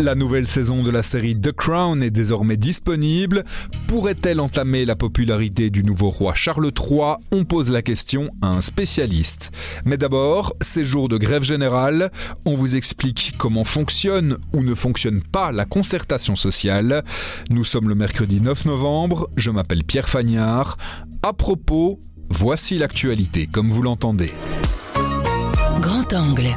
La nouvelle saison de la série The Crown est désormais disponible. Pourrait-elle entamer la popularité du nouveau roi Charles III On pose la question à un spécialiste. Mais d'abord, ces jours de grève générale, on vous explique comment fonctionne ou ne fonctionne pas la concertation sociale. Nous sommes le mercredi 9 novembre, je m'appelle Pierre Fagnard. À propos, voici l'actualité comme vous l'entendez. Grand angle.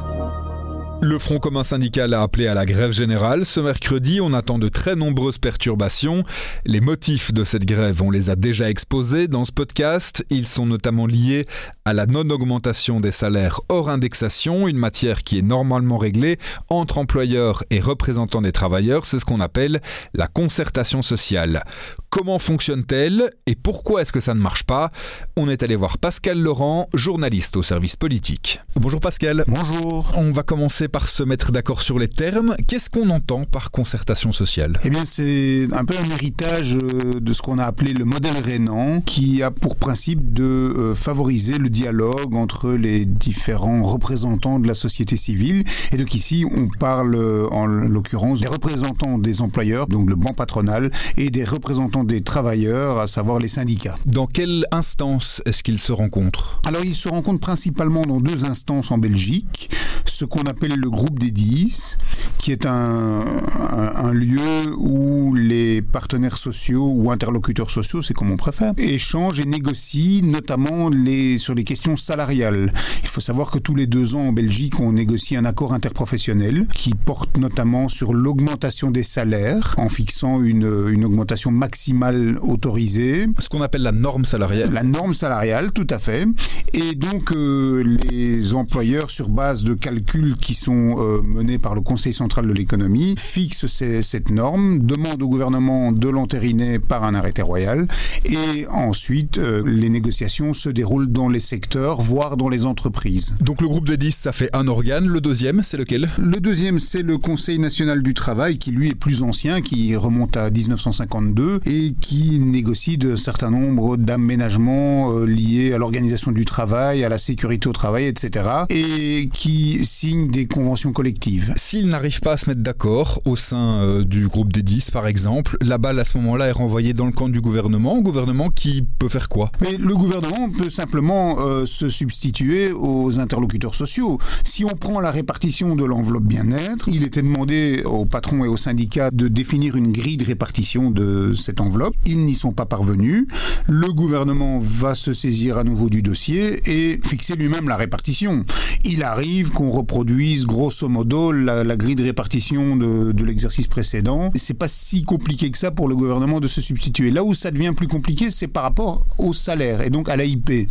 Le Front commun syndical a appelé à la grève générale. Ce mercredi, on attend de très nombreuses perturbations. Les motifs de cette grève, on les a déjà exposés dans ce podcast. Ils sont notamment liés à la non-augmentation des salaires hors indexation, une matière qui est normalement réglée entre employeurs et représentants des travailleurs. C'est ce qu'on appelle la concertation sociale. Comment fonctionne-t-elle et pourquoi est-ce que ça ne marche pas On est allé voir Pascal Laurent, journaliste au service politique. Bonjour Pascal. Bonjour. On va commencer par se mettre d'accord sur les termes. Qu'est-ce qu'on entend par concertation sociale? Eh bien, c'est un peu un héritage euh, de ce qu'on a appelé le modèle Rénan, qui a pour principe de euh, favoriser le dialogue entre les différents représentants de la société civile. Et donc ici, on parle euh, en l'occurrence des représentants des employeurs, donc le banc patronal, et des représentants des travailleurs, à savoir les syndicats. Dans quelle instance est-ce qu'ils se rencontrent? Alors, ils se rencontrent principalement dans deux instances en Belgique, ce qu'on appelle le groupe des 10, qui est un, un, un, lieu où les partenaires sociaux ou interlocuteurs sociaux, c'est comme on préfère, échangent et négocient notamment les, sur les questions salariales. Il faut savoir que tous les deux ans en Belgique, on négocie un accord interprofessionnel qui porte notamment sur l'augmentation des salaires en fixant une, une augmentation maximale autorisée. Ce qu'on appelle la norme salariale. La norme salariale, tout à fait. Et donc, euh, les employeurs, sur base de calculs qui sont euh, menés par le Conseil central de l'économie fixe ces, cette norme, demande au gouvernement de l'entériner par un arrêté royal et ensuite euh, les négociations se déroulent dans les secteurs, voire dans les entreprises. Donc le groupe des 10, ça fait un organe. Le deuxième, c'est lequel? Le deuxième, c'est le Conseil national du travail qui lui est plus ancien, qui remonte à 1952 et qui négocie de certain nombre d'aménagements euh, liés à l'organisation du travail, à la sécurité au travail, etc. et qui signe des conventions collectives. S'ils n'arrivent pas à se mettre d'accord au sein euh, du groupe des 10, par exemple, la balle à ce moment-là est renvoyée dans le camp du gouvernement. Gouvernement qui peut faire quoi? Mais Le gouvernement peut simplement euh, se substituer aux interlocuteurs sociaux. Si on prend la répartition de l'enveloppe bien-être, il était demandé aux patrons et aux syndicats de définir une grille de répartition de cette enveloppe. Ils n'y sont pas parvenus. Le gouvernement va se saisir à nouveau du dossier et fixer lui-même la répartition. Il arrive qu'on reproduise grosso modo la, la grille de répartition de, de l'exercice précédent. C'est pas si compliqué que ça pour le gouvernement de se substituer. Là où ça devient plus compliqué, c'est par rapport au salaire et donc à l'AIP.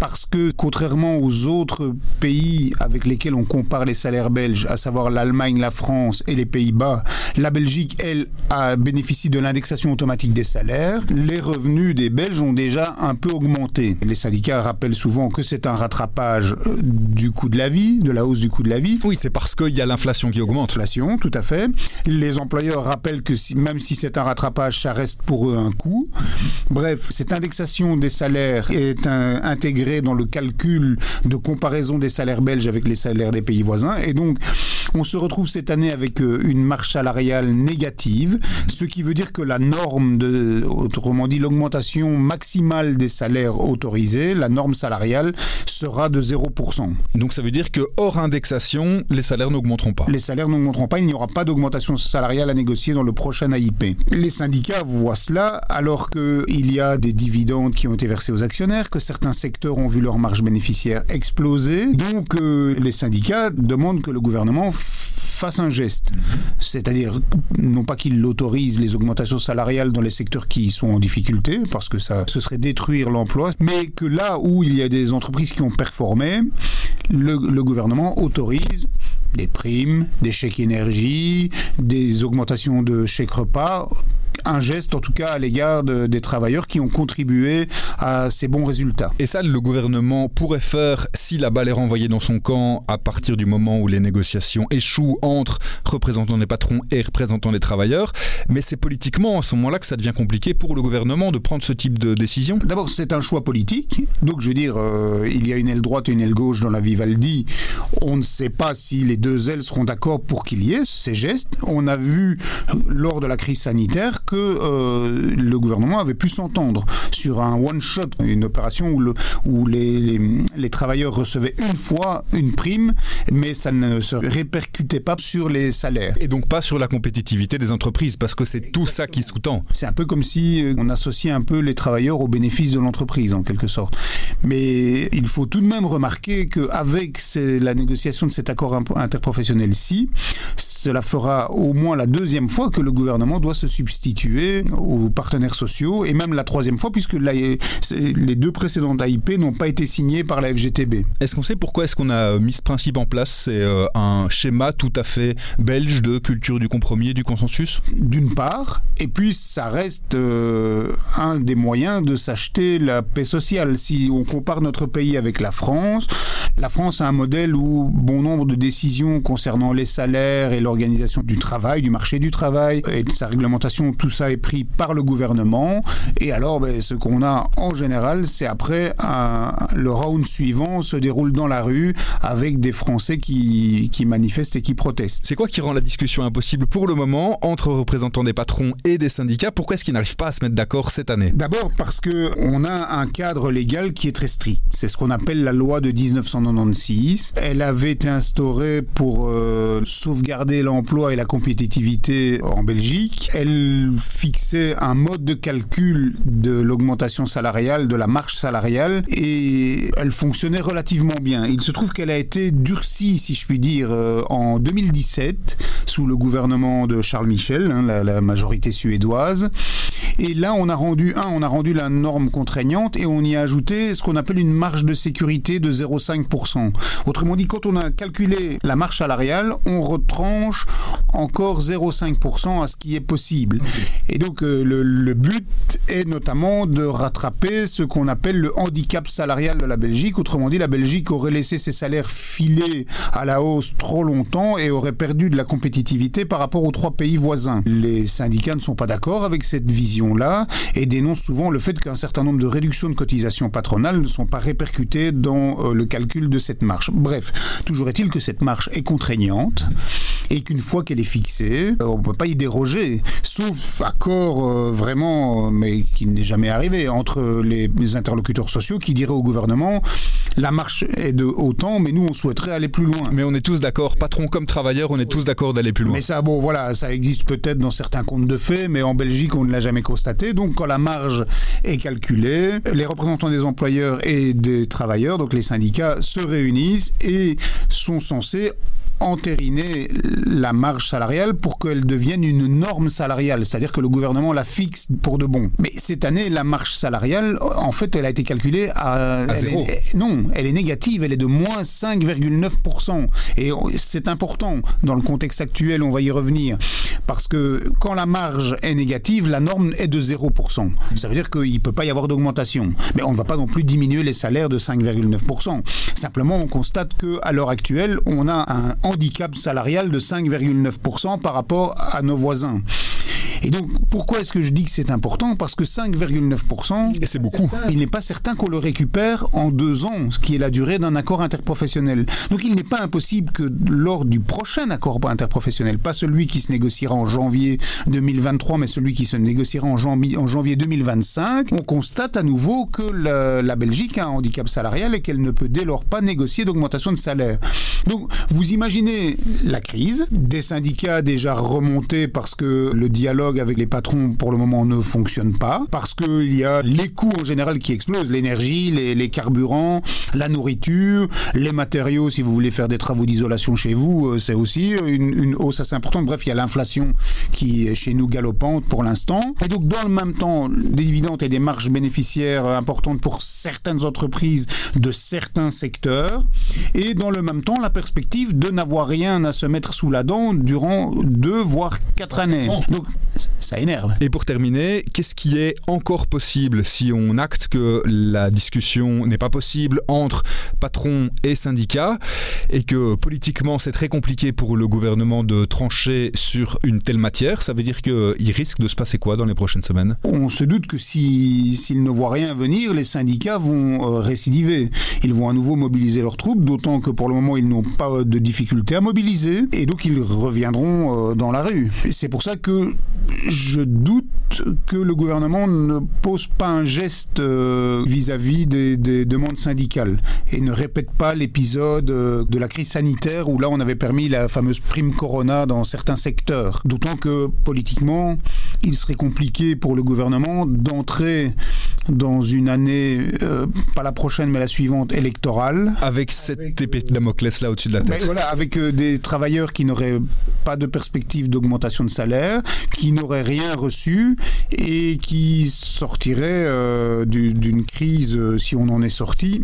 Parce que contrairement aux autres pays avec lesquels on compare les salaires belges, à savoir l'Allemagne, la France et les Pays-Bas, la Belgique, elle, a bénéficié de l'indexation automatique des salaires. Les revenus des Belges ont déjà un peu augmenté. Les syndicats rappellent souvent que c'est un rattrapage du coût de la vie, de la hausse du coût de la vie. Oui, c'est parce qu'il y a l'inflation qui augmente. L'inflation, tout à fait. Les employeurs rappellent que si, même si c'est un rattrapage, ça reste pour eux un coût. Bref, cette indexation des salaires est un, intégrée dans le calcul de comparaison des salaires belges avec les salaires des pays voisins. Et donc, on se retrouve cette année avec une marche salariale négative, ce qui veut dire que la norme, autrement dit l'augmentation maximale des salaires autorisés, la norme salariale, sera de 0%. Donc ça veut dire que hors indexation, les salaires n'augmenteront pas. Les salaires n'augmenteront pas, il n'y aura pas d'augmentation salariale à négocier dans le prochain AIP. Les syndicats voient cela alors qu'il y a des dividendes qui ont été versés aux actionnaires, que certains secteurs ont vu leur marge bénéficiaire exploser. Donc euh, les syndicats demandent que le gouvernement un geste. C'est-à-dire, non pas qu'il autorise les augmentations salariales dans les secteurs qui sont en difficulté, parce que ça, ce serait détruire l'emploi, mais que là où il y a des entreprises qui ont performé, le, le gouvernement autorise des primes, des chèques énergie, des augmentations de chèques repas un geste en tout cas à l'égard des travailleurs qui ont contribué à ces bons résultats. Et ça, le gouvernement pourrait faire si la balle est renvoyée dans son camp à partir du moment où les négociations échouent entre représentants des patrons et représentants des travailleurs. Mais c'est politiquement à ce moment-là que ça devient compliqué pour le gouvernement de prendre ce type de décision. D'abord, c'est un choix politique. Donc, je veux dire, euh, il y a une aile droite et une aile gauche dans la Vivaldi. On ne sait pas si les deux ailes seront d'accord pour qu'il y ait ces gestes. On a vu lors de la crise sanitaire que euh, le gouvernement avait pu s'entendre sur un one-shot, une opération où, le, où les, les, travailleurs recevaient une fois une prime, mais ça ne se répercutait pas sur les salaires. Et donc pas sur la compétitivité des entreprises, parce que c'est tout ça qui sous-tend. C'est un peu comme si euh, on associait un peu les travailleurs aux bénéfices de l'entreprise, en quelque sorte. Mais il faut tout de même remarquer qu'avec la négociation de cet accord interprofessionnel-ci, cela fera au moins la deuxième fois que le gouvernement doit se substituer aux partenaires sociaux, et même la troisième fois, puisque les deux précédentes AIP n'ont pas été signées par la FGTB. Est-ce qu'on sait pourquoi est-ce qu'on a mis ce principe en place? C'est euh, un schéma tout à fait belge de culture du compromis et du consensus? D'une part, et puis ça reste euh, un des moyens de s'acheter la paix sociale. Si on compare notre pays avec la France, la France a un modèle où bon nombre de décisions concernant les salaires et l'organisation du travail, du marché du travail et de sa réglementation, tout ça est pris par le gouvernement. Et alors, ben, ce qu'on a en général, c'est après le round suivant se déroule dans la rue avec des Français qui, qui manifestent et qui protestent. C'est quoi qui rend la discussion impossible pour le moment entre représentants des patrons et des syndicats? Pourquoi est-ce qu'ils n'arrivent pas à se mettre d'accord cette année? D'abord parce que on a un cadre légal qui est très strict. C'est ce qu'on appelle la loi de 1900 elle avait été instaurée pour sauvegarder l'emploi et la compétitivité en Belgique. Elle fixait un mode de calcul de l'augmentation salariale, de la marche salariale, et elle fonctionnait relativement bien. Il se trouve qu'elle a été durcie, si je puis dire, en 2017 sous le gouvernement de Charles Michel, la, la majorité suédoise. Et là, on a rendu un, on a rendu la norme contraignante et on y a ajouté ce qu'on appelle une marge de sécurité de 0,5%. Autrement dit, quand on a calculé la marge salariale, on retranche encore 0,5% à ce qui est possible. Et donc, euh, le, but est notamment de rattraper ce qu'on appelle le handicap salarial de la Belgique. Autrement dit, la Belgique aurait laissé ses salaires filer à la hausse trop longtemps et aurait perdu de la compétitivité par rapport aux trois pays voisins. Les syndicats ne sont pas d'accord avec cette vision-là et dénoncent souvent le fait qu'un certain nombre de réductions de cotisations patronales ne sont pas répercutées dans euh, le calcul de cette marche. Bref, toujours est-il que cette marche est contraignante et qu'une fois qu'elle est fixée, euh, on ne peut pas y déroger, sauf accord euh, vraiment, mais qui n'est jamais arrivé, entre les, interlocuteurs sociaux qui diraient au gouvernement la marche est de autant, mais nous on souhaiterait aller plus loin. Mais on est tous d'accord, patron comme travailleur, on est tous d'accord d'aller plus loin. Mais ça, bon voilà, ça existe peut-être dans certains comptes de fait, mais en Belgique on ne l'a jamais constaté. Donc quand la marge est calculée, les représentants des employeurs et des travailleurs, donc les syndicats, se réunissent et sont censés entériner la marge salariale pour qu'elle devienne une norme salariale, c'est-à-dire que le gouvernement la fixe pour de bon. Mais cette année, la marge salariale, en fait, elle a été calculée à... zéro. non, elle est négative, elle est de moins 5,9%. Et c'est important dans le contexte actuel, on va y revenir, parce que quand la marge est négative, la norme est de 0%. Ça veut dire qu'il ne peut pas y avoir d'augmentation. Mais on ne va pas non plus diminuer les salaires de 5,9%. Simplement, on constate qu'à l'heure actuelle, on a un handicap salarial de 5,9% par rapport à nos voisins. Et donc, pourquoi est-ce que je dis que c'est important? Parce que 5,9%, c'est beaucoup. Il n'est pas certain qu'on le récupère en deux ans, ce qui est la durée d'un accord interprofessionnel. Donc, il n'est pas impossible que lors du prochain accord interprofessionnel, pas celui qui se négociera en janvier 2023, mais celui qui se négociera en janvier, en janvier 2025, on constate à nouveau que la, la Belgique a un handicap salarial et qu'elle ne peut dès lors pas négocier d'augmentation de salaire. Donc, vous imaginez la crise, des syndicats déjà remontés parce que le dialogue avec les patrons pour le moment ne fonctionne pas parce qu'il y a les coûts en général qui explosent, l'énergie, les, carburants, la nourriture, les matériaux si vous voulez faire des travaux d'isolation chez vous, euh, c'est aussi une, hausse assez importante. Bref, il y a l'inflation qui est chez nous galopante pour l'instant. Et donc dans le même temps, des dividendes et des marges bénéficiaires importantes pour certaines entreprises de certains secteurs. Et dans le même temps, la perspective de n'avoir rien à se mettre sous la dent durant deux voire quatre années. Donc ça énerve. Et pour terminer, qu'est-ce qui est encore possible si on acte que la discussion n'est pas possible entre patrons et syndicats et que politiquement c'est très compliqué pour le gouvernement de trancher sur une telle matière? Ça veut dire qu'il risque de se passer quoi dans les prochaines semaines? On se doute que s'ils si, ne voient rien venir, les syndicats vont euh, récidiver. Ils vont à nouveau mobiliser leurs troupes, d'autant que pour le moment ils n'ont pas de difficulté à mobiliser et donc ils reviendront euh, dans la rue. C'est pour ça que je doute que le gouvernement ne pose pas un geste euh, vis-à-vis des, des, demandes syndicales et ne répète pas l'épisode euh, de la crise sanitaire où là on avait permis la fameuse prime Corona dans certains secteurs. D'autant que politiquement, il serait compliqué pour le gouvernement d'entrer dans une année, euh, pas la prochaine mais la suivante, électorale. Avec cette épée de Damoclès là au-dessus de la tête. Ben voilà, avec des travailleurs qui n'auraient pas de perspective d'augmentation de salaire, qui n'auraient rien reçu et qui sortiraient euh, d'une crise, euh, si on en est sorti,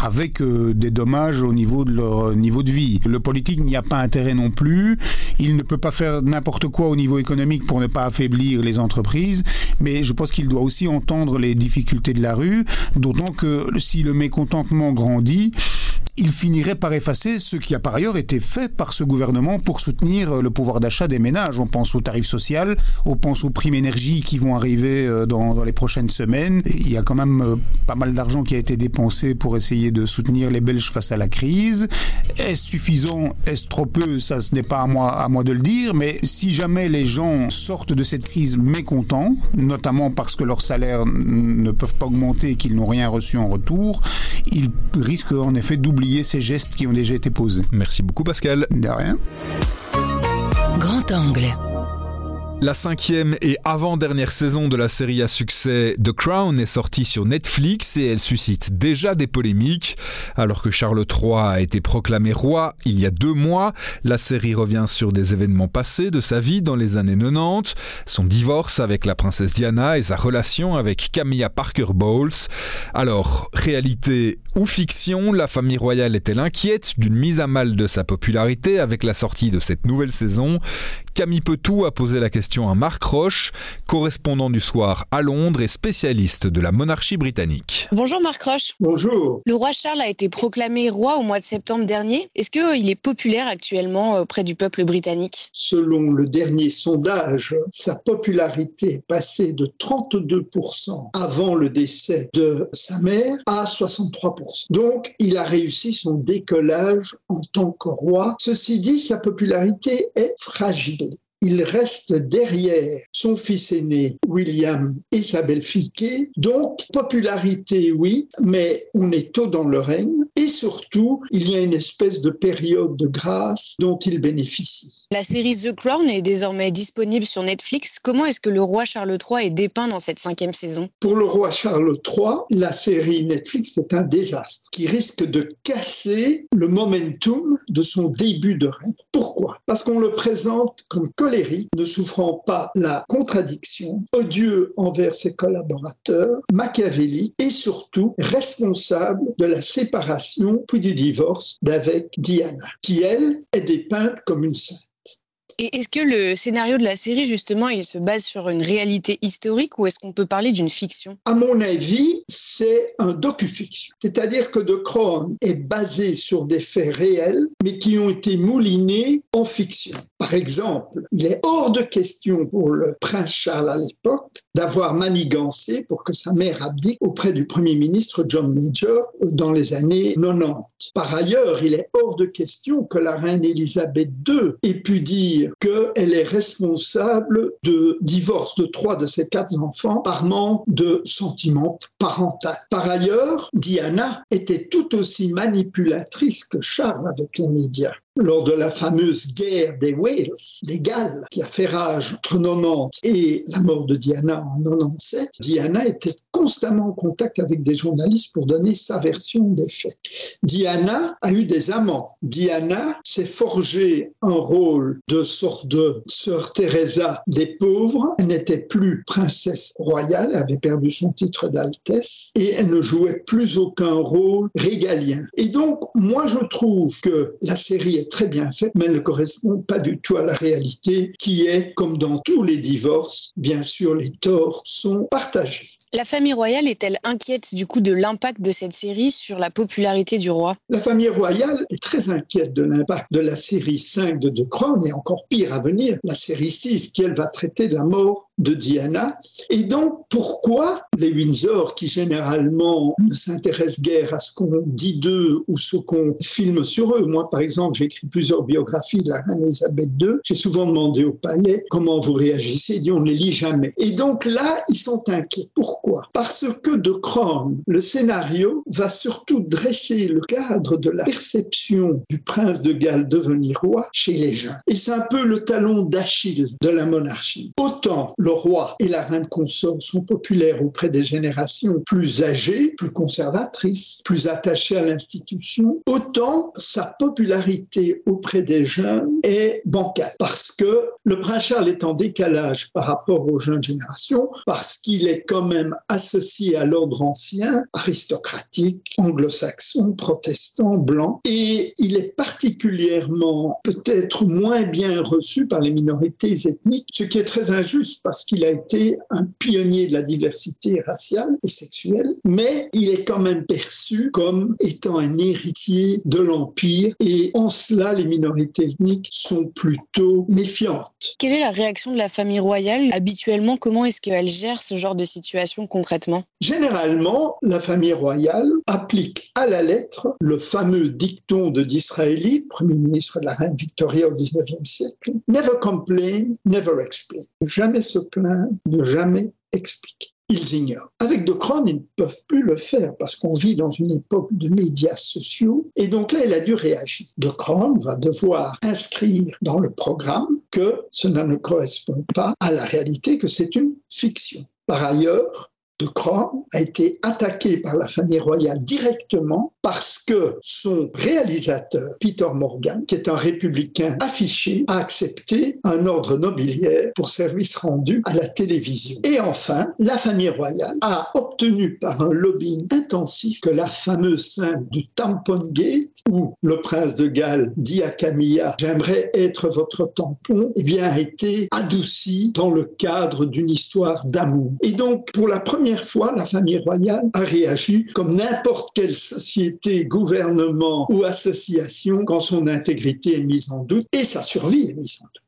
avec euh, des dommages au niveau de leur niveau de vie. Le politique n'y a pas intérêt non plus. Il ne peut pas faire n'importe quoi au niveau économique pour ne pas affaiblir les entreprises, mais je pense qu'il doit aussi entendre les difficultés de la rue, d'autant que si le mécontentement grandit, il finirait par effacer ce qui a par ailleurs été fait par ce gouvernement pour soutenir euh, le pouvoir d'achat des ménages. On pense aux tarifs sociaux, on pense aux primes énergie qui vont arriver euh, dans, les prochaines semaines. Il y a quand même euh, pas mal d'argent qui a été dépensé pour essayer de soutenir les Belges face à la crise. Est-ce suffisant? Est-ce trop peu? Ça, ce n'est pas à moi, à moi de le dire. Mais si jamais les gens sortent de cette crise mécontents, notamment parce que leurs salaires ne peuvent pas augmenter et qu'ils n'ont rien reçu en retour, ils risquent en effet d'oublier ces gestes qui ont déjà été posés. Merci beaucoup Pascal. De rien. Grand angle. La cinquième et avant-dernière saison de la série à succès The Crown est sortie sur Netflix et elle suscite déjà des polémiques. Alors que Charles III a été proclamé roi il y a deux mois, la série revient sur des événements passés de sa vie dans les années 90, son divorce avec la princesse Diana et sa relation avec Camilla Parker Bowles. Alors, réalité ou fiction, la famille royale est-elle inquiète d'une mise à mal de sa popularité avec la sortie de cette nouvelle saison? Camille Petou a posé la question à Marc Roche, correspondant du soir à Londres et spécialiste de la monarchie britannique. Bonjour Marc Roche. Bonjour. Le roi Charles a été proclamé roi au mois de septembre dernier. Est-ce qu'il est populaire actuellement auprès du peuple britannique? Selon le dernier sondage, sa popularité est passée de 32% avant le décès de sa mère à 63%. Donc, il a réussi son décollage en tant que roi. Ceci dit, sa popularité est fragile il reste derrière son fils aîné William et sa. Donc, popularité, oui, mais on est tôt dans le règne et surtout, il y a une espèce de période de grâce dont il bénéficie. La série The Crown est désormais disponible sur Netflix. Comment est-ce que le roi Charles III est dépeint dans cette cinquième saison? Pour le roi Charles III, la série Netflix est un désastre qui risque de casser le momentum de son début de règne. Pourquoi? Parce qu'on le présente comme ne souffrant pas la contradiction, odieux envers ses collaborateurs, machiavélique et surtout responsable de la séparation puis du divorce d'avec Diana, qui elle est dépeinte comme une sainte. Et est-ce que le scénario de la série, justement, il se base sur une réalité historique ou est-ce qu'on peut parler d'une fiction? À mon avis, c'est un docu-fiction. C'est-à-dire que The Crown est basé sur des faits réels, mais qui ont été moulinés en fiction. Par exemple, il est hors de question pour le prince Charles à l'époque d'avoir manigancé pour que sa mère abdique auprès du premier ministre John Major dans les années 90. Par ailleurs, il est hors de question que la reine Elisabeth II ait pu dire qu'elle est responsable de divorce de trois de ses quatre enfants par manque de sentiments parental. Par ailleurs, Diana était tout aussi manipulatrice que Charles avec les médias. Lors de la fameuse guerre des Wales, des Galles, qui a fait rage entre 90 et la mort de Diana en 97, Diana était constamment en contact avec des journalistes pour donner sa version des faits. Diana a eu des amants. Diana s'est forgé un rôle de sorte de sœur Teresa des pauvres. Elle n'était plus princesse royale, elle avait perdu son titre d'altesse et elle ne jouait plus aucun rôle régalien. Et donc, moi, je trouve que la série est très bien faite, mais elle ne correspond pas du tout à la réalité qui est, comme dans tous les divorces, bien sûr, les torts sont partagés. La famille royale est-elle inquiète du coup de l'impact de cette série sur la popularité du roi? La famille royale est très inquiète de l'impact de la série 5 de The Crown et encore pire à venir, la série 6 qui elle va traiter de la mort de Diana. Et donc pourquoi les Windsor qui généralement ne s'intéressent guère à ce qu'on dit d'eux ou ce qu'on filme sur eux? Moi par exemple j'ai écrit plusieurs biographies de la reine Elisabeth II. J'ai souvent demandé au palais comment vous réagissez. Ils disent on ne les lit jamais. Et donc là ils sont inquiets. Pourquoi? Parce que de Crohn, le scénario va surtout dresser le cadre de la perception du prince de Galles devenir roi chez les gens. Et c'est un peu le talon d'Achille de la monarchie. Autant roi et la reine consort sont populaires auprès des générations plus âgées, plus conservatrices, plus attachées à l'institution, autant sa popularité auprès des jeunes est bancale. Parce que le prince Charles est en décalage par rapport aux jeunes générations, parce qu'il est quand même associé à l'ordre ancien, aristocratique, anglo-saxon, protestant, blanc, et il est particulièrement peut-être moins bien reçu par les minorités ethniques, ce qui est très injuste parce qu'il a été un pionnier de la diversité raciale et sexuelle, mais il est quand même perçu comme étant un héritier de l'Empire, et en cela, les minorités ethniques sont plutôt méfiantes. Quelle est la réaction de la famille royale Habituellement, comment est-ce qu'elle gère ce genre de situation concrètement? Généralement, la famille royale applique à la lettre le fameux dicton de Disraeli, premier ministre de la reine Victoria au XIXe siècle, Never complain, never explain. Jamais se ne jamais expliquer ils ignorent. Avec De Crohn, ils ne peuvent plus le faire parce qu'on vit dans une époque de médias sociaux. Et donc là, il a dû réagir. De Crohn va devoir inscrire dans le programme que cela ne correspond pas à la réalité, que c'est une fiction. Par ailleurs, de Crohn a été attaqué par la famille royale directement parce que son réalisateur, Peter Morgan, qui est un républicain affiché, a accepté un ordre nobiliaire pour service rendu à la télévision. Et enfin, la famille royale a obtenu par un lobbying intensif que la fameuse scène du Tampon Gate, où le prince de Galles dit à Camilla J'aimerais être votre tampon, eh bien, a été adoucie dans le cadre d'une histoire d'amour. Et donc, pour la première fois, la famille royale a réagi comme n'importe quelle société, gouvernement ou association quand son intégrité est mise en doute et sa survie est mise en doute.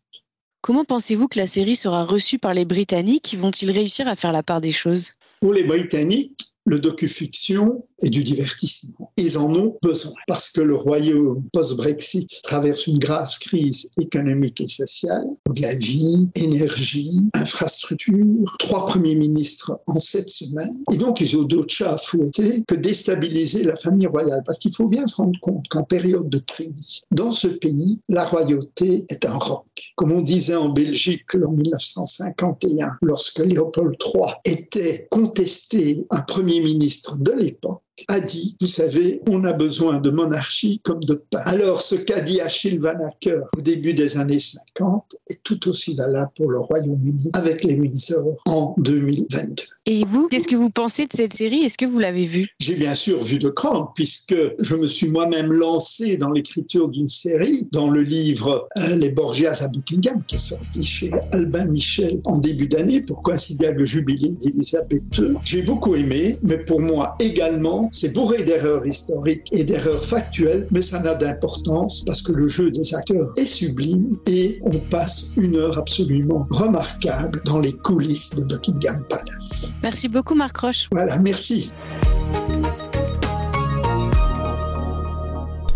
Comment pensez-vous que la série sera reçue par les Britanniques Vont-ils réussir à faire la part des choses? Pour les Britanniques, le docu-fiction et du divertissement. Ils en ont besoin parce que le royaume post-Brexit traverse une grave crise économique et sociale, de la vie, énergie, infrastructure, trois premiers ministres en sept semaines. Et donc, ils ont d'autres chats à fouetter que déstabiliser la famille royale parce qu'il faut bien se rendre compte qu'en période de crise, dans ce pays, la royauté est un roc. Comme on disait en Belgique en 1951, lorsque Léopold III était contesté un premier ministre de l'époque, a dit, vous savez, on a besoin de monarchie comme de pain. Alors ce qu'a dit Achille Van Acker au début des années 50 est tout aussi valable pour le Royaume-Uni avec les Windsor en 2022. Et vous, qu'est-ce que vous pensez de cette série? Est-ce que vous l'avez vue? J'ai bien sûr vu de Crown puisque je me suis moi-même lancé dans l'écriture d'une série dans le livre euh, Les Borgias à Buckingham qui est sorti chez Albin Michel en début d'année pour coïncider avec le jubilé d'Elisabeth II. J'ai beaucoup aimé, mais pour moi également c'est bourré d'erreurs historiques et d'erreurs factuelles, mais ça n'a d'importance parce que le jeu des acteurs est sublime et on passe une heure absolument remarquable dans les coulisses de Buckingham Palace. Merci beaucoup Marc Roche. Voilà, merci.